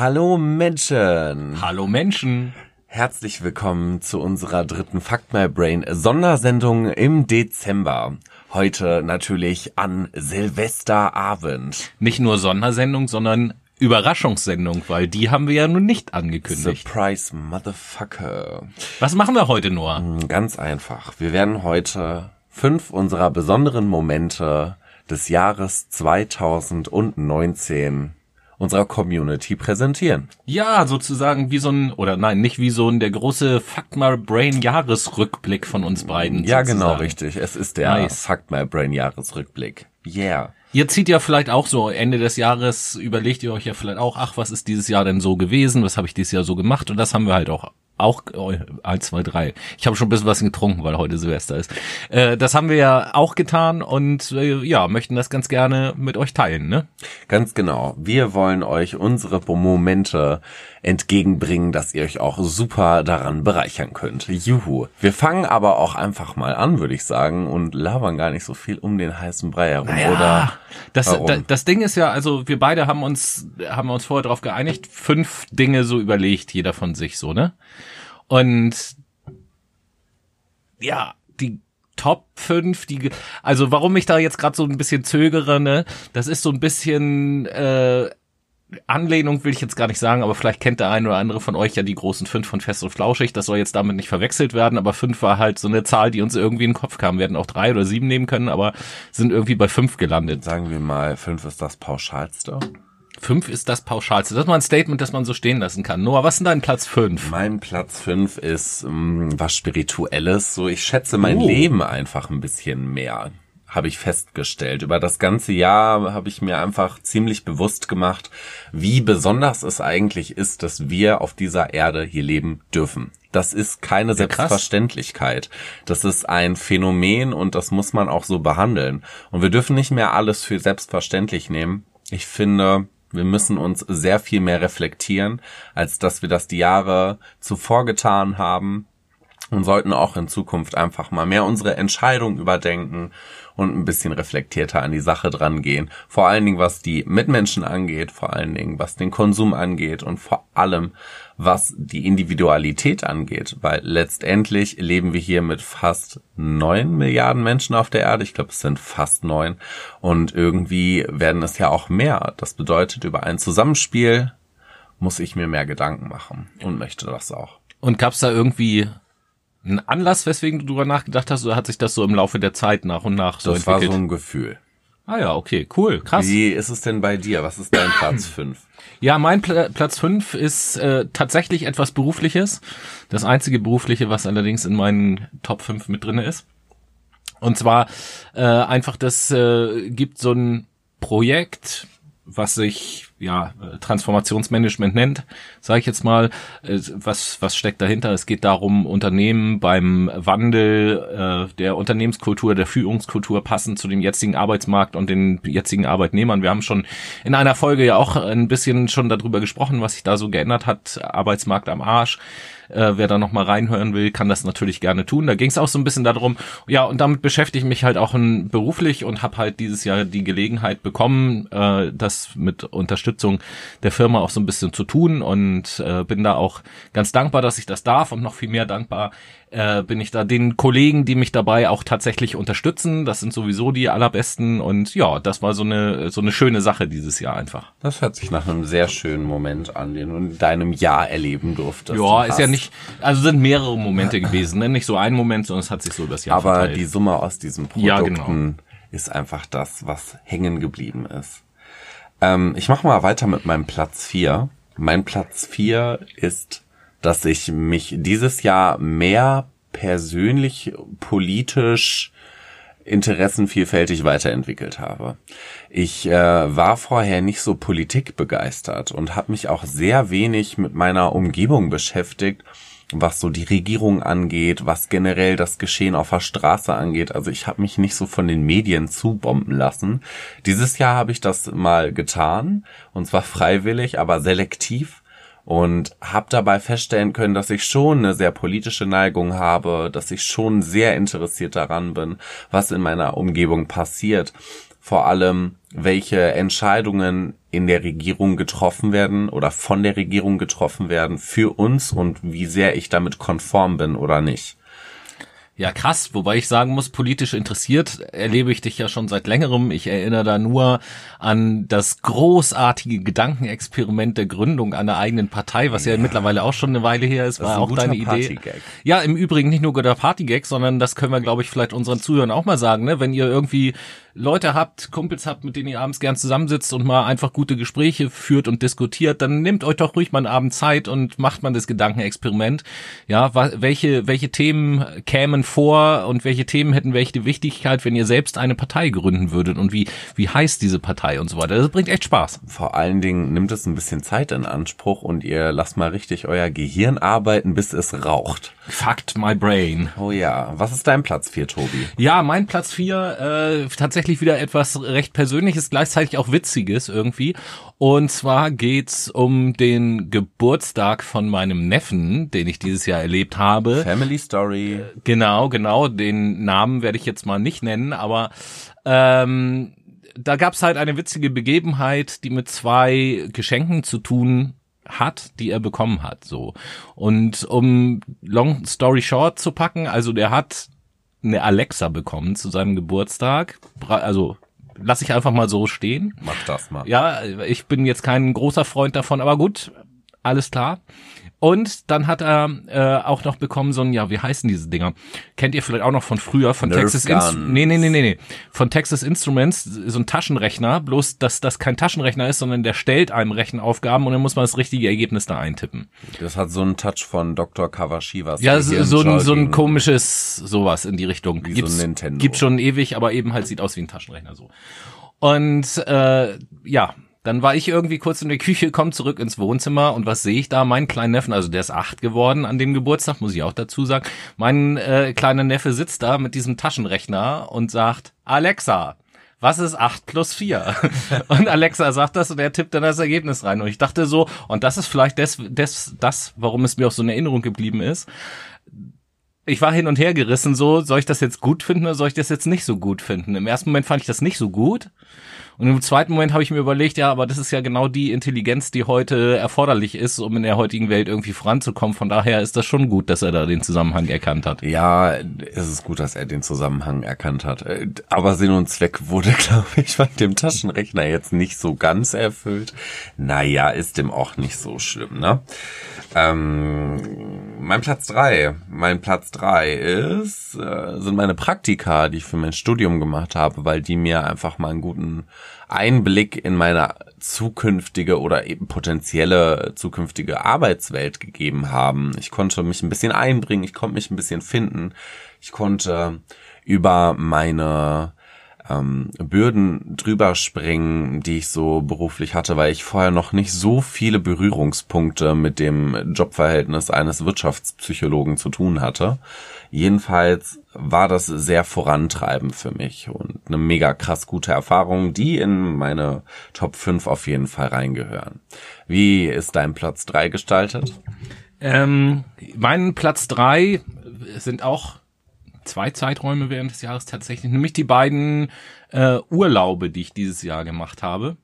Hallo Menschen. Hallo Menschen. Herzlich willkommen zu unserer dritten Fuck My Brain Sondersendung im Dezember. Heute natürlich an Silvesterabend. Nicht nur Sondersendung, sondern Überraschungssendung, weil die haben wir ja nun nicht angekündigt. Surprise Motherfucker. Was machen wir heute nur? Hm, Ganz einfach. Wir werden heute fünf unserer besonderen Momente des Jahres 2019 unserer Community präsentieren. Ja, sozusagen wie so ein, oder nein, nicht wie so ein, der große Fuck My Brain Jahresrückblick von uns beiden. Ja, sozusagen. genau, richtig. Es ist der Nice. Fuck My Brain Jahresrückblick. Yeah. Ihr zieht ja vielleicht auch so Ende des Jahres, überlegt ihr euch ja vielleicht auch, ach, was ist dieses Jahr denn so gewesen? Was habe ich dieses Jahr so gemacht? Und das haben wir halt auch auch oh, eins, zwei, drei. Ich habe schon ein bisschen was getrunken, weil heute Silvester ist. Äh, das haben wir ja auch getan und äh, ja, möchten das ganz gerne mit euch teilen, ne? Ganz genau. Wir wollen euch unsere Momente entgegenbringen, dass ihr euch auch super daran bereichern könnt. Juhu. Wir fangen aber auch einfach mal an, würde ich sagen, und labern gar nicht so viel um den heißen Brei herum, oder? das, da, das Ding ist ja, also wir beide haben uns, haben uns vorher darauf geeinigt, fünf Dinge so überlegt, jeder von sich so, ne? Und ja, die Top 5, die also warum ich da jetzt gerade so ein bisschen zögere, ne, das ist so ein bisschen äh, Anlehnung will ich jetzt gar nicht sagen, aber vielleicht kennt der eine oder andere von euch ja die großen fünf von Fest und Flauschig. Das soll jetzt damit nicht verwechselt werden, aber fünf war halt so eine Zahl, die uns irgendwie in den Kopf kam. Wir hätten auch drei oder sieben nehmen können, aber sind irgendwie bei fünf gelandet. Sagen wir mal, fünf ist das Pauschalste. Fünf ist das Pauschalste. Das ist mal ein Statement, das man so stehen lassen kann. Noah, was ist denn dein Platz fünf? Mein Platz fünf ist mh, was Spirituelles. So, ich schätze mein Oh. Leben einfach ein bisschen mehr, habe ich festgestellt. Über das ganze Jahr habe ich mir einfach ziemlich bewusst gemacht, wie besonders es eigentlich ist, dass wir auf dieser Erde hier leben dürfen. Das ist keine krass. Selbstverständlichkeit. Das ist ein Phänomen und das muss man auch so behandeln. Und wir dürfen nicht mehr alles für selbstverständlich nehmen. Ich finde, wir müssen uns sehr viel mehr reflektieren, als dass wir das die Jahre zuvor getan haben und sollten auch in Zukunft einfach mal mehr unsere Entscheidung überdenken und ein bisschen reflektierter an die Sache dran gehen. Vor allen Dingen, was die Mitmenschen angeht, vor allen Dingen, was den Konsum angeht und vor allem, was die Individualität angeht, weil letztendlich leben wir hier mit fast neun Milliarden Menschen auf der Erde. Ich glaube, es sind fast neun. Und irgendwie werden es ja auch mehr. Das bedeutet, über ein Zusammenspiel muss ich mir mehr Gedanken machen und möchte das auch. Und gab's da irgendwie einen Anlass, weswegen du drüber nachgedacht hast, oder hat sich das so im Laufe der Zeit nach und nach so Das war entwickelt? so ein Gefühl. ah ja, okay, cool, krass. Wie ist es denn bei dir? Was ist dein Platz fünf? Ja, mein Pla Platz fünf ist äh, tatsächlich etwas Berufliches. Das einzige Berufliche, was allerdings in meinen Top 5 mit drinne ist. Und zwar äh, einfach, das äh, gibt so ein Projekt, was sich ja Transformationsmanagement nennt, sage ich jetzt mal. Äh, was was steckt dahinter? Es geht darum, Unternehmen beim Wandel äh, der Unternehmenskultur, der Führungskultur passend zu dem jetzigen Arbeitsmarkt und den jetzigen Arbeitnehmern. Wir haben schon in einer Folge ja auch ein bisschen schon darüber gesprochen, was sich da so geändert hat. Arbeitsmarkt am Arsch. Äh, wer da noch mal reinhören will, kann das natürlich gerne tun. Da ging es auch so ein bisschen darum, ja, und damit beschäftige ich mich halt auch beruflich und habe halt dieses Jahr die Gelegenheit bekommen, äh, das mit Unterstützung der Firma auch so ein bisschen zu tun und äh, bin da auch ganz dankbar, dass ich das darf und noch viel mehr dankbar äh, bin ich da den Kollegen, die mich dabei auch tatsächlich unterstützen. Das sind sowieso die allerbesten und ja, das war so eine so eine schöne Sache dieses Jahr einfach. Das hört sich nach einem sehr schönen Moment an, den du in deinem Jahr erleben durftest. Ja, ist ja nicht, also sind mehrere Momente gewesen, ne? nicht so ein Moment, sondern es hat sich so übers Jahr Aber verteilt. die Summe aus diesen Ja, Produkten ist einfach das, was hängen geblieben ist. Ähm, ich mache mal weiter mit meinem Platz vier. Mein Platz vier ist, dass ich mich dieses Jahr mehr persönlich, politisch, interessenvielfältig weiterentwickelt habe. Ich äh, war vorher nicht so politikbegeistert und habe mich auch sehr wenig mit meiner Umgebung beschäftigt, was so die Regierung angeht, was generell das Geschehen auf der Straße angeht. Also ich habe mich nicht so von den Medien zubomben lassen. Dieses Jahr habe ich das mal getan und zwar freiwillig, aber selektiv und habe dabei feststellen können, dass ich schon eine sehr politische Neigung habe, dass ich schon sehr interessiert daran bin, was in meiner Umgebung passiert. Vor allem, welche Entscheidungen in der Regierung getroffen werden oder von der Regierung getroffen werden für uns und wie sehr ich damit konform bin oder nicht. Ja, krass. Wobei ich sagen muss, politisch interessiert erlebe ich dich ja schon seit längerem. Ich erinnere da nur an das großartige Gedankenexperiment der Gründung einer eigenen Partei, was ja, ja mittlerweile auch schon eine Weile her ist, Das war ist auch deine Idee. Ja, im Übrigen nicht nur guter Partygag, sondern das können wir, glaube ich, vielleicht unseren Zuhörern auch mal sagen, ne? Wenn ihr irgendwie Leute habt, Kumpels habt, mit denen ihr abends gern zusammensitzt und mal einfach gute Gespräche führt und diskutiert, dann nehmt euch doch ruhig mal einen Abend Zeit und macht mal das Gedankenexperiment. Ja, welche, welche Themen kämen vor und welche Themen hätten welche Wichtigkeit, wenn ihr selbst eine Partei gründen würdet und wie, wie heißt diese Partei und so weiter. Das bringt echt Spaß. Vor allen Dingen nimmt es ein bisschen Zeit in Anspruch und ihr lasst mal richtig euer Gehirn arbeiten, bis es raucht. Fucked my brain. Oh ja, was ist dein Platz 4, Tobi? Ja, mein Platz vier äh, tatsächlich wieder etwas recht Persönliches, gleichzeitig auch Witziges irgendwie. Und zwar geht's um den Geburtstag von meinem Neffen, den ich dieses Jahr erlebt habe. Family Story. Genau, genau. Den Namen werde ich jetzt mal nicht nennen, aber ähm, da gab's halt eine witzige Begebenheit, die mit zwei Geschenken zu tun hat, die er bekommen hat, so. Und um long story short zu packen, also der hat eine Alexa bekommen zu seinem Geburtstag, also lass ich einfach mal so stehen. Mach das mal. Ja, ich bin jetzt kein großer Freund davon, aber gut, alles klar. Und dann hat er äh, auch noch bekommen so ein, ja, wie heißen diese Dinger? Kennt ihr vielleicht auch noch von früher, von Nerf Texas. Instruments? Nee, nee, nee, nee, nee. Von Texas Instruments, so ein Taschenrechner, bloß dass das kein Taschenrechner ist, sondern der stellt einem Rechenaufgaben und dann muss man das richtige Ergebnis da eintippen. Das hat so einen Touch von Dr. Kawashivas. Ja, so, so, ein, so ein komisches sowas in die Richtung. Wie so ein Nintendo. Gibt schon ewig, aber eben halt sieht aus wie ein Taschenrechner so. Und äh, ja, dann war ich irgendwie kurz in der Küche, komm zurück ins Wohnzimmer und was sehe ich da? Meinen kleinen Neffen, also der ist acht geworden an dem Geburtstag, muss ich auch dazu sagen. Mein äh, kleiner Neffe sitzt da mit diesem Taschenrechner und sagt, Alexa, was ist 8 plus 4? Und Alexa sagt das und er tippt dann das Ergebnis rein. Und ich dachte so, und das ist vielleicht des, des, das, warum es mir auch so in Erinnerung geblieben ist. Ich war hin und her gerissen, so, soll ich das jetzt gut finden oder soll ich das jetzt nicht so gut finden? Im ersten Moment fand ich das nicht so gut. Und im zweiten Moment habe ich mir überlegt, ja, aber das ist ja genau die Intelligenz, die heute erforderlich ist, um in der heutigen Welt irgendwie voranzukommen. Von daher ist das schon gut, dass er da den Zusammenhang erkannt hat. Ja, es ist gut, dass er den Zusammenhang erkannt hat. Äh, Aber Sinn und Zweck wurde, glaube ich, bei dem Taschenrechner jetzt nicht so ganz erfüllt. Naja, ist dem auch nicht so schlimm, ne? Ähm, mein Platz drei, Mein Platz drei ist, äh, sind meine Praktika, die ich für mein Studium gemacht habe, weil die mir einfach mal einen guten Einblick in meine zukünftige oder eben potenzielle zukünftige Arbeitswelt gegeben haben. Ich konnte mich ein bisschen einbringen, ich konnte mich ein bisschen finden, ich konnte über meine ähm, Bürden drüber springen, die ich so beruflich hatte, weil ich vorher noch nicht so viele Berührungspunkte mit dem Jobverhältnis eines Wirtschaftspsychologen zu tun hatte. Jedenfalls war das sehr vorantreibend für mich und eine mega krass gute Erfahrung, die in meine Top 5 auf jeden Fall reingehören. Wie ist dein Platz 3 gestaltet? Ähm, mein Platz drei sind auch zwei Zeiträume während des Jahres tatsächlich, nämlich die beiden äh, Urlaube, die ich dieses Jahr gemacht habe.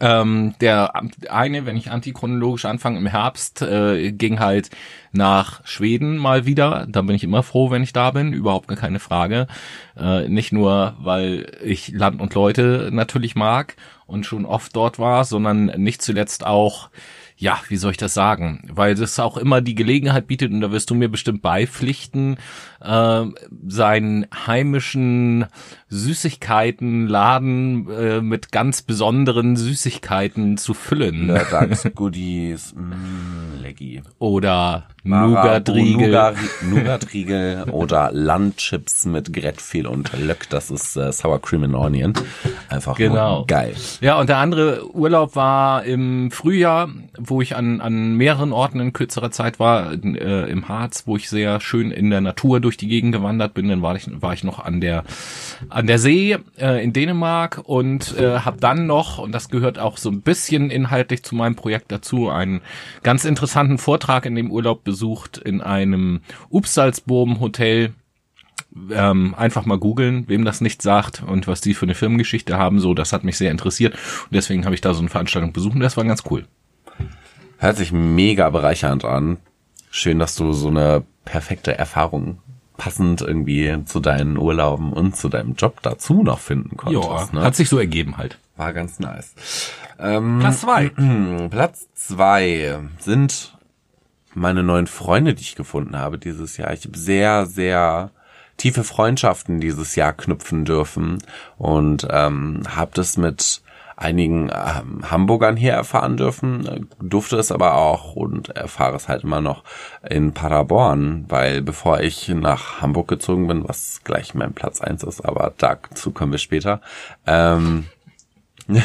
Ähm, der eine, wenn ich antichronologisch anfange, im Herbst äh, ging halt nach Schweden mal wieder. Da bin ich immer froh, wenn ich da bin, überhaupt gar keine Frage. Äh, nicht nur, weil ich Land und Leute natürlich mag und schon oft dort war, sondern nicht zuletzt auch, ja, wie soll ich das sagen? Weil das auch immer die Gelegenheit bietet, und da wirst du mir bestimmt beipflichten, äh, seinen heimischen Süßigkeitenladen äh, mit ganz besonderen Süßigkeiten zu füllen. Lördags, Goodies, mm, Leggy. Oder Nougatriegel. Nougat- Nougatriegel oder Landchips mit Grettfehl und Löck. Das ist äh, Sour Cream and Onion. einfach Genau. geil. Ja, und der andere Urlaub war im Frühjahr, wo ich an, an mehreren Orten in kürzerer Zeit war, äh, im Harz, wo ich sehr schön in der Natur durch die Gegend gewandert bin. Dann war ich, war ich noch an der, an der See äh, in Dänemark und äh, habe dann noch, und das gehört auch so ein bisschen inhaltlich zu meinem Projekt dazu, einen ganz interessanten Vortrag in dem Urlaub besucht in einem Upsalzboom Hotel ähm, einfach mal googeln, wem das nicht sagt und was die für eine Firmengeschichte haben. So, das hat mich sehr interessiert und deswegen habe ich da so eine Veranstaltung besucht und das war ganz cool. Hört sich mega bereichernd an. Schön, dass du so eine perfekte Erfahrung passend irgendwie zu deinen Urlauben und zu deinem Job dazu noch finden konntest. Ja, ne? hat sich so ergeben halt. War ganz nice. Ähm, Platz zwei. Platz zwei sind meine neuen Freunde, die ich gefunden habe dieses Jahr. Ich habe sehr, sehr tiefe Freundschaften dieses Jahr knüpfen dürfen und ähm, habe das mit einigen ähm, Hamburgern hier erfahren dürfen, äh, durfte es aber auch und erfahre es halt immer noch in Paderborn, weil bevor ich nach Hamburg gezogen bin, was gleich mein Platz eins ist, aber dazu kommen wir später, ähm, da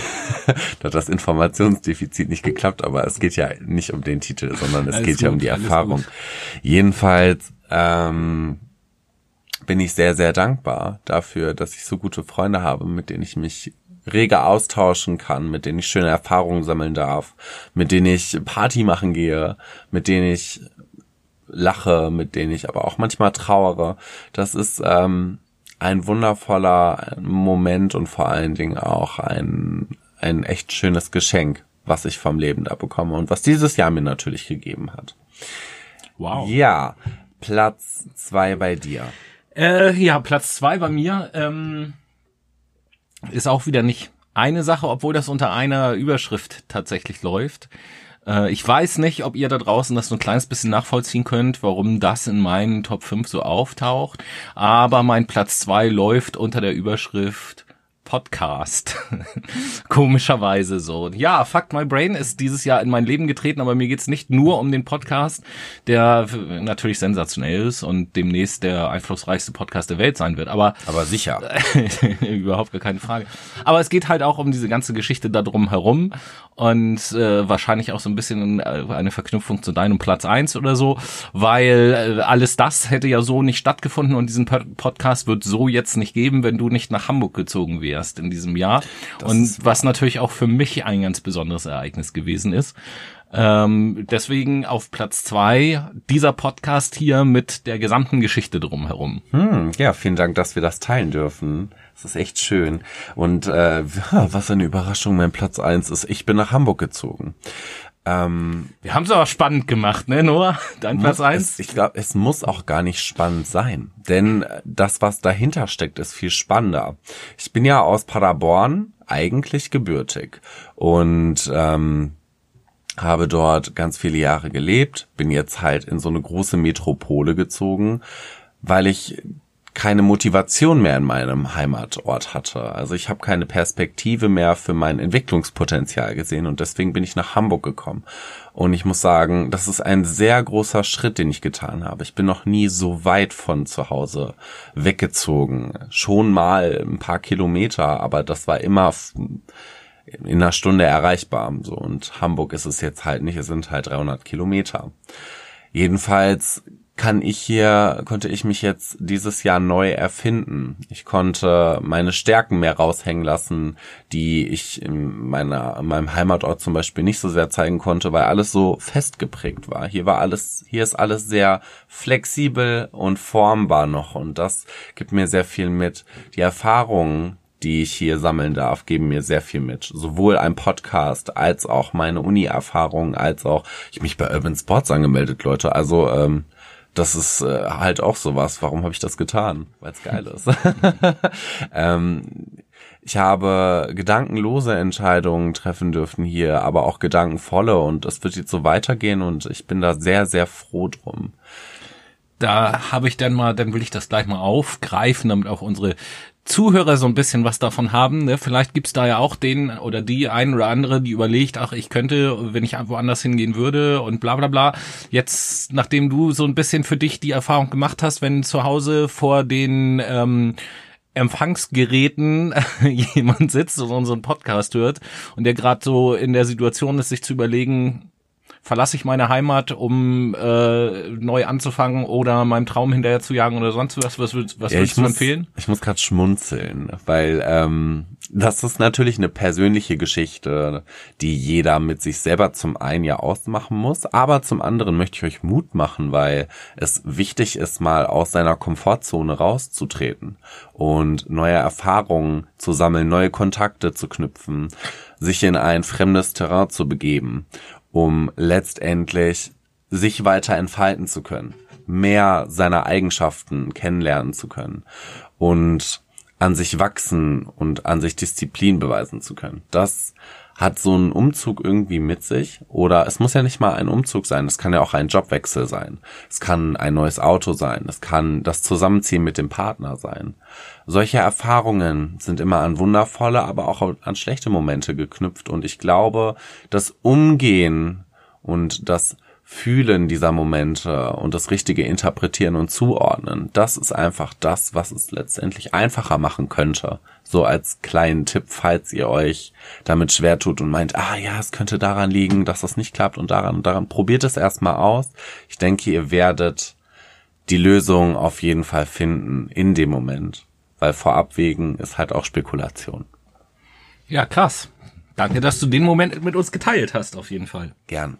hat das Informationsdefizit nicht geklappt, aber es geht ja nicht um den Titel, sondern es Alles geht ja um gut, die Erfahrung. gut. Jedenfalls ähm, bin ich sehr, sehr dankbar dafür, dass ich so gute Freunde habe, mit denen ich mich rege austauschen kann, mit denen ich schöne Erfahrungen sammeln darf, mit denen ich Party machen gehe, mit denen ich lache, mit denen ich aber auch manchmal trauere. Das ist ähm, ein wundervoller Moment und vor allen Dingen auch ein, ein echt schönes Geschenk, was ich vom Leben da bekomme und was dieses Jahr mir natürlich gegeben hat. Wow. Ja, Platz zwei bei dir. Äh, ja, Platz zwei bei mir ähm, ist auch wieder nicht eine Sache, obwohl das unter einer Überschrift tatsächlich läuft. Äh, ich weiß nicht, ob ihr da draußen das so ein kleines bisschen nachvollziehen könnt, warum das in meinen Top 5 so auftaucht. Aber mein Platz zwei läuft unter der Überschrift Podcast. Komischerweise so. Ja, Fuck My Brain ist dieses Jahr in mein Leben getreten, aber mir geht's nicht nur um den Podcast, der natürlich sensationell ist und demnächst der einflussreichste Podcast der Welt sein wird. Aber Aber sicher. überhaupt gar keine Frage. Aber es geht halt auch um diese ganze Geschichte da drum herum und äh, wahrscheinlich auch so ein bisschen äh, eine Verknüpfung zu deinem Platz eins oder so, weil äh, alles das hätte ja so nicht stattgefunden und diesen Pod- Podcast wird so jetzt nicht geben, wenn du nicht nach Hamburg gezogen wärst in diesem Jahr. und was natürlich auch für mich ein ganz besonderes Ereignis gewesen ist. Ähm, deswegen auf Platz zwei dieser Podcast hier mit der gesamten Geschichte drumherum. Hm, ja, vielen Dank, dass wir das teilen dürfen. Das ist echt schön. Und äh, was eine Überraschung, mein Platz eins ist, ich bin nach Hamburg gezogen. Ähm, Wir haben es aber spannend gemacht, ne, Noah? Dein Platz eins? Ich glaube, es muss auch gar nicht spannend sein. Denn das, was dahinter steckt, ist viel spannender. Ich bin ja aus Paderborn eigentlich gebürtig. Und ähm, habe dort ganz viele Jahre gelebt, bin jetzt halt in so eine große Metropole gezogen, weil ich keine Motivation mehr in meinem Heimatort hatte. Also ich habe keine Perspektive mehr für mein Entwicklungspotenzial gesehen und deswegen bin ich nach Hamburg gekommen. Und ich muss sagen, das ist ein sehr großer Schritt, den ich getan habe. Ich bin noch nie so weit von zu Hause weggezogen. Schon mal ein paar Kilometer, aber das war immer in einer Stunde erreichbar. So und Hamburg ist es jetzt halt nicht. Es sind halt 300 Kilometer. Jedenfalls kann ich hier, konnte ich mich jetzt dieses Jahr neu erfinden. Ich konnte meine Stärken mehr raushängen lassen, die ich in meiner, in meinem Heimatort zum Beispiel nicht so sehr zeigen konnte, weil alles so festgeprägt war. Hier war alles, hier ist alles sehr flexibel und formbar noch und das gibt mir sehr viel mit. Die Erfahrungen, die ich hier sammeln darf, geben mir sehr viel mit. Sowohl ein Podcast als auch meine Uni-Erfahrungen, als auch ich mich bei Urban Sports angemeldet, Leute. Also ähm, das ist äh, halt auch sowas. Warum habe ich das getan? Weil es geil ist. ähm, ich habe gedankenlose Entscheidungen treffen dürfen hier, aber auch gedankenvolle und es wird jetzt so weitergehen und ich bin da sehr, sehr froh drum. Da habe ich dann mal, dann will ich das gleich mal aufgreifen, damit auch unsere Zuhörer so ein bisschen was davon haben. Ne? Vielleicht gibt's da ja auch den oder die ein oder andere, die überlegt, ach, ich könnte, wenn ich woanders hingehen würde und bla bla bla. Jetzt, nachdem du so ein bisschen für dich die Erfahrung gemacht hast, wenn zu Hause vor den ähm, Empfangsgeräten jemand sitzt und unseren Podcast hört und der gerade so in der Situation ist, sich zu überlegen, verlasse ich meine Heimat, um äh, neu anzufangen oder meinem Traum hinterher zu jagen oder sonst was? Was, was, was Ja, würdest ich du muss, empfehlen? Ich muss gerade schmunzeln, weil ähm, das ist natürlich eine persönliche Geschichte, die jeder mit sich selber zum einen ja ausmachen muss, aber zum anderen möchte ich euch Mut machen, weil es wichtig ist, mal aus seiner Komfortzone rauszutreten und neue Erfahrungen zu sammeln, neue Kontakte zu knüpfen, sich in ein fremdes Terrain zu begeben, um letztendlich sich weiter entfalten zu können, mehr seiner Eigenschaften kennenlernen zu können und an sich wachsen und an sich Disziplin beweisen zu können. Das hat so ein Umzug irgendwie mit sich oder es muss ja nicht mal ein Umzug sein, es kann ja auch ein Jobwechsel sein. Es kann ein neues Auto sein, es kann das Zusammenziehen mit dem Partner sein. Solche Erfahrungen sind immer an wundervolle, aber auch an schlechte Momente geknüpft und ich glaube, das Umgehen und das Fühlen dieser Momente und das richtige Interpretieren und Zuordnen, das ist einfach das, was es letztendlich einfacher machen könnte. So als kleinen Tipp, falls ihr euch damit schwer tut und meint, ah ja, es könnte daran liegen, dass das nicht klappt und daran und daran. Probiert es erstmal aus. Ich denke, ihr werdet die Lösung auf jeden Fall finden in dem Moment. Weil Vorabwägen ist halt auch Spekulation. Ja, krass. Danke, dass du den Moment mit uns geteilt hast, auf jeden Fall. Gern.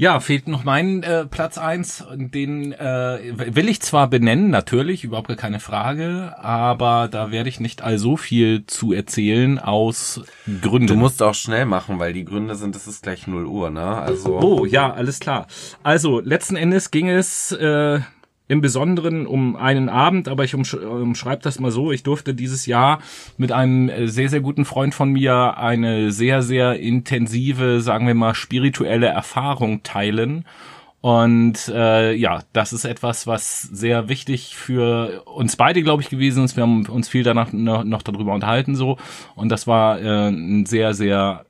Ja, fehlt noch mein äh, Platz eins. Den äh, will ich zwar benennen, natürlich, überhaupt gar keine Frage, aber da werde ich nicht all so viel zu erzählen aus Gründen. Du musst auch schnell machen, weil die Gründe sind, es ist gleich 0 Uhr, ne? Also. Oh, ja, alles klar. Also, letzten Endes ging es äh, im Besonderen um einen Abend, aber ich umsch umschreibe das mal so. Ich durfte dieses Jahr mit einem äh, sehr, sehr guten Freund von mir eine sehr, sehr intensive, sagen wir mal, spirituelle Erfahrung teilen. Und äh, ja, das ist etwas, was sehr wichtig für uns beide, glaube ich, gewesen ist. Wir haben uns viel danach noch, noch darüber unterhalten so. Und das war äh, ein sehr, sehr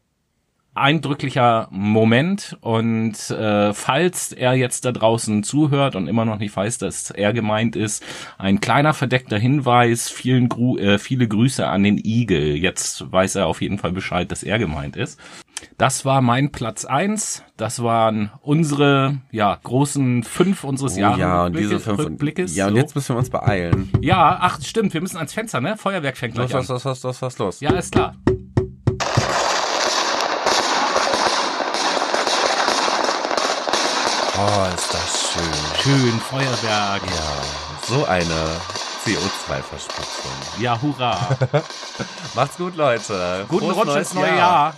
eindrücklicher Moment und äh, falls er jetzt da draußen zuhört und immer noch nicht weiß, dass er gemeint ist, ein kleiner verdeckter Hinweis, vielen Gru äh, viele Grüße an den Igel. Jetzt weiß er auf jeden Fall Bescheid, dass er gemeint ist. Das war mein Platz eins. Das waren unsere ja großen fünf unseres Oh Jahres. ja, und diese fünf. Rückblickes. Ja, und so. jetzt müssen wir uns beeilen. ja, ach stimmt, wir müssen ans Fenster, ne? Feuerwerk fängt Los, gleich los, an. los, los, los, los, los. Ja, ist klar. Oh, ist das schön. Schön Feuerwerk. Ja, so eine CO2-Verspritzung. Ja, hurra. Macht's gut, Leute. Guten Frohes Rutsch ins neue Jahr.